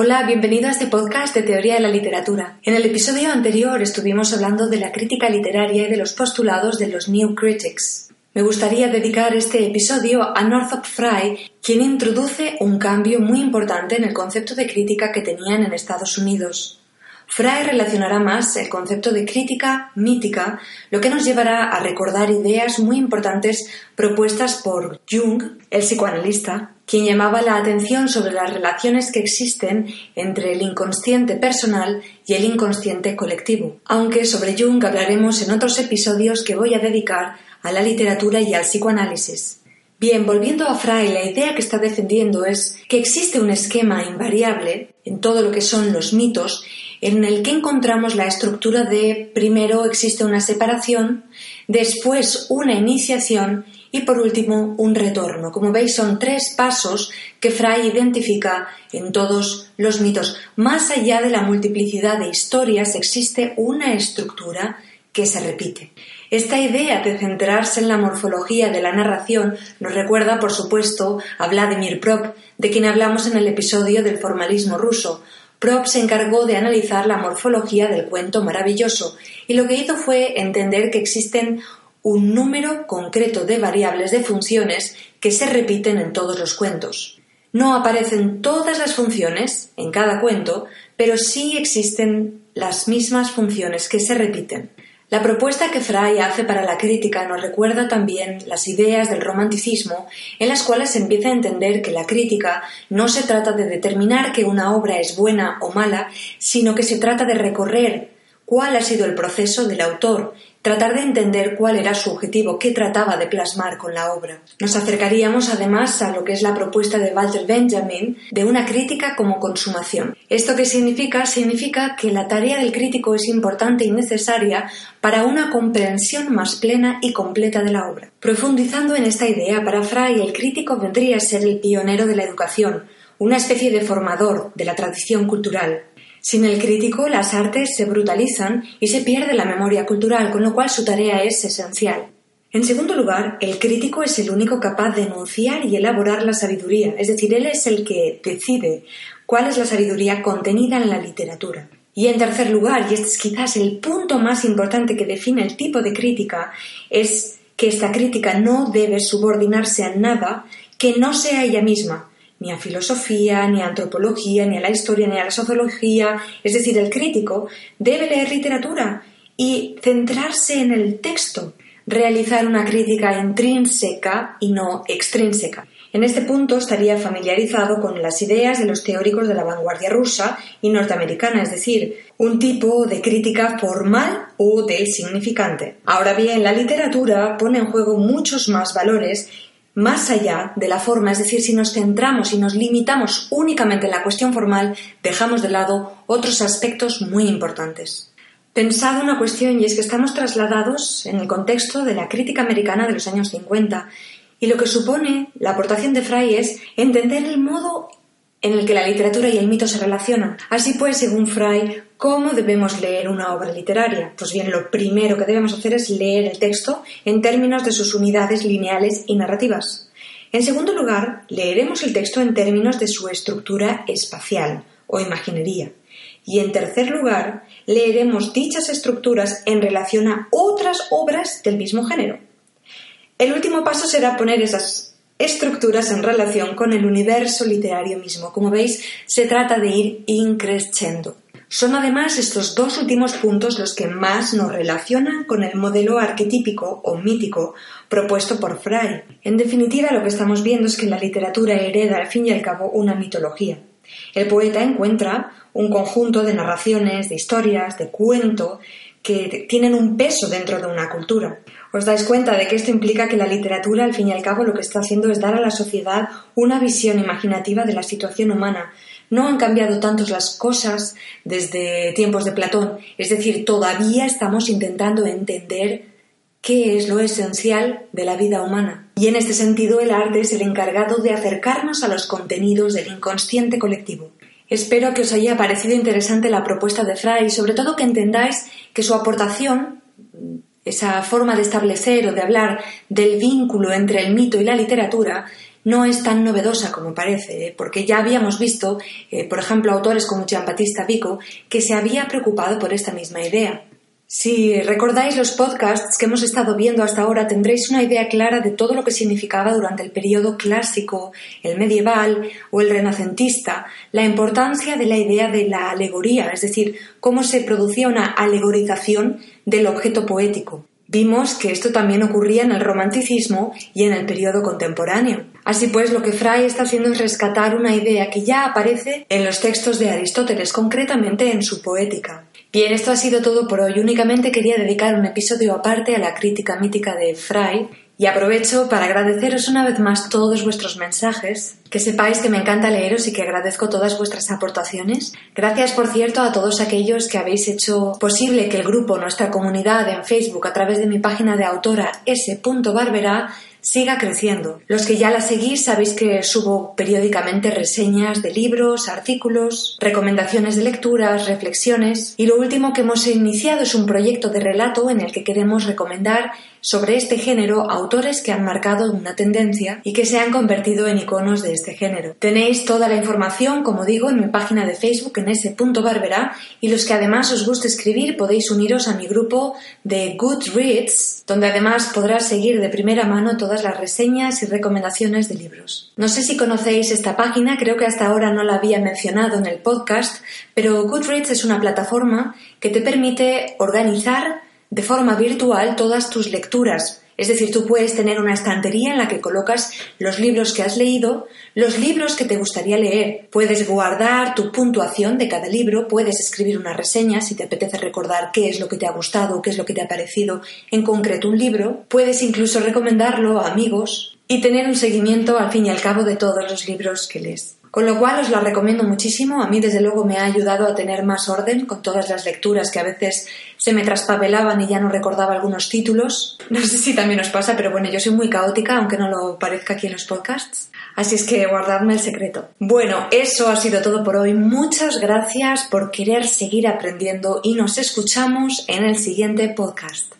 Hola, bienvenido a este podcast de Teoría de la Literatura. En el episodio anterior estuvimos hablando de la crítica literaria y de los postulados de los New Critics. Me gustaría dedicar este episodio a Northrop Frye, quien introduce un cambio muy importante en el concepto de crítica que tenían en Estados Unidos. Frye relacionará más el concepto de crítica mítica, lo que nos llevará a recordar ideas muy importantes propuestas por Jung, el psicoanalista, quien llamaba la atención sobre las relaciones que existen entre el inconsciente personal y el inconsciente colectivo, aunque sobre Jung hablaremos en otros episodios que voy a dedicar a la literatura y al psicoanálisis. Bien, volviendo a Frey, la idea que está defendiendo es que existe un esquema invariable en todo lo que son los mitos en el que encontramos la estructura de primero existe una separación, después una iniciación y por último un retorno. Como veis son tres pasos que Fry identifica en todos los mitos. Más allá de la multiplicidad de historias existe una estructura que se repite. Esta idea de centrarse en la morfología de la narración nos recuerda, por supuesto, a Vladimir Prop, de quien hablamos en el episodio del formalismo ruso, Prop se encargó de analizar la morfología del cuento maravilloso y lo que hizo fue entender que existen un número concreto de variables de funciones que se repiten en todos los cuentos. No aparecen todas las funciones en cada cuento, pero sí existen las mismas funciones que se repiten. La propuesta que Fry hace para la crítica nos recuerda también las ideas del romanticismo, en las cuales se empieza a entender que la crítica no se trata de determinar que una obra es buena o mala, sino que se trata de recorrer cuál ha sido el proceso del autor tratar de entender cuál era su objetivo, qué trataba de plasmar con la obra. Nos acercaríamos además a lo que es la propuesta de Walter Benjamin de una crítica como consumación. ¿Esto qué significa? Significa que la tarea del crítico es importante y necesaria para una comprensión más plena y completa de la obra. Profundizando en esta idea, para Fry el crítico vendría a ser el pionero de la educación, una especie de formador de la tradición cultural. Sin el crítico, las artes se brutalizan y se pierde la memoria cultural, con lo cual su tarea es esencial. En segundo lugar, el crítico es el único capaz de enunciar y elaborar la sabiduría, es decir, él es el que decide cuál es la sabiduría contenida en la literatura. Y en tercer lugar, y este es quizás el punto más importante que define el tipo de crítica, es que esta crítica no debe subordinarse a nada que no sea ella misma, ni a filosofía, ni a antropología, ni a la historia, ni a la sociología. Es decir, el crítico debe leer literatura y centrarse en el texto, realizar una crítica intrínseca y no extrínseca. En este punto estaría familiarizado con las ideas de los teóricos de la vanguardia rusa y norteamericana, es decir, un tipo de crítica formal o de significante. Ahora bien, la literatura pone en juego muchos más valores más allá de la forma, es decir, si nos centramos y nos limitamos únicamente en la cuestión formal, dejamos de lado otros aspectos muy importantes. Pensad una cuestión y es que estamos trasladados en el contexto de la crítica americana de los años 50 y lo que supone la aportación de Fry es entender el modo en el que la literatura y el mito se relacionan. Así pues, según Fry, ¿cómo debemos leer una obra literaria? Pues bien, lo primero que debemos hacer es leer el texto en términos de sus unidades lineales y narrativas. En segundo lugar, leeremos el texto en términos de su estructura espacial o imaginería. Y en tercer lugar, leeremos dichas estructuras en relación a otras obras del mismo género. El último paso será poner esas estructuras en relación con el universo literario mismo. Como veis, se trata de ir increciendo. Son además estos dos últimos puntos los que más nos relacionan con el modelo arquetípico o mítico propuesto por Fry. En definitiva, lo que estamos viendo es que la literatura hereda al fin y al cabo una mitología. El poeta encuentra un conjunto de narraciones, de historias, de cuento, que tienen un peso dentro de una cultura. Os dais cuenta de que esto implica que la literatura, al fin y al cabo, lo que está haciendo es dar a la sociedad una visión imaginativa de la situación humana. No han cambiado tantos las cosas desde tiempos de Platón, es decir, todavía estamos intentando entender qué es lo esencial de la vida humana. Y en este sentido el arte es el encargado de acercarnos a los contenidos del inconsciente colectivo. Espero que os haya parecido interesante la propuesta de Fry y sobre todo que entendáis que su aportación, esa forma de establecer o de hablar del vínculo entre el mito y la literatura, no es tan novedosa como parece, ¿eh? porque ya habíamos visto, eh, por ejemplo, autores como Giambattista Vico, que se había preocupado por esta misma idea. Si recordáis los podcasts que hemos estado viendo hasta ahora, tendréis una idea clara de todo lo que significaba durante el periodo clásico, el medieval o el renacentista, la importancia de la idea de la alegoría, es decir, cómo se producía una alegorización del objeto poético. Vimos que esto también ocurría en el romanticismo y en el periodo contemporáneo. Así pues, lo que Fry está haciendo es rescatar una idea que ya aparece en los textos de Aristóteles, concretamente en su poética. Bien, esto ha sido todo por hoy. Únicamente quería dedicar un episodio aparte a la crítica mítica de Fry y aprovecho para agradeceros una vez más todos vuestros mensajes, que sepáis que me encanta leeros y que agradezco todas vuestras aportaciones. Gracias, por cierto, a todos aquellos que habéis hecho posible que el grupo, nuestra comunidad en Facebook, a través de mi página de autora s.barbera, siga creciendo. Los que ya la seguís sabéis que subo periódicamente reseñas de libros, artículos, recomendaciones de lecturas, reflexiones y lo último que hemos iniciado es un proyecto de relato en el que queremos recomendar sobre este género autores que han marcado una tendencia y que se han convertido en iconos de este género. Tenéis toda la información, como digo, en mi página de Facebook en ese punto barbera y los que además os guste escribir podéis uniros a mi grupo de Goodreads, donde además podrás seguir de primera mano todas las reseñas y recomendaciones de libros. No sé si conocéis esta página, creo que hasta ahora no la había mencionado en el podcast, pero Goodreads es una plataforma que te permite organizar de forma virtual todas tus lecturas. Es decir, tú puedes tener una estantería en la que colocas los libros que has leído, los libros que te gustaría leer. Puedes guardar tu puntuación de cada libro, puedes escribir una reseña si te apetece recordar qué es lo que te ha gustado, qué es lo que te ha parecido en concreto un libro. Puedes incluso recomendarlo a amigos y tener un seguimiento al fin y al cabo de todos los libros que lees. Con lo cual os la recomiendo muchísimo. A mí, desde luego, me ha ayudado a tener más orden con todas las lecturas que a veces se me traspapelaban y ya no recordaba algunos títulos. No sé si también os pasa, pero bueno, yo soy muy caótica, aunque no lo parezca aquí en los podcasts. Así es que guardadme el secreto. Bueno, eso ha sido todo por hoy. Muchas gracias por querer seguir aprendiendo y nos escuchamos en el siguiente podcast.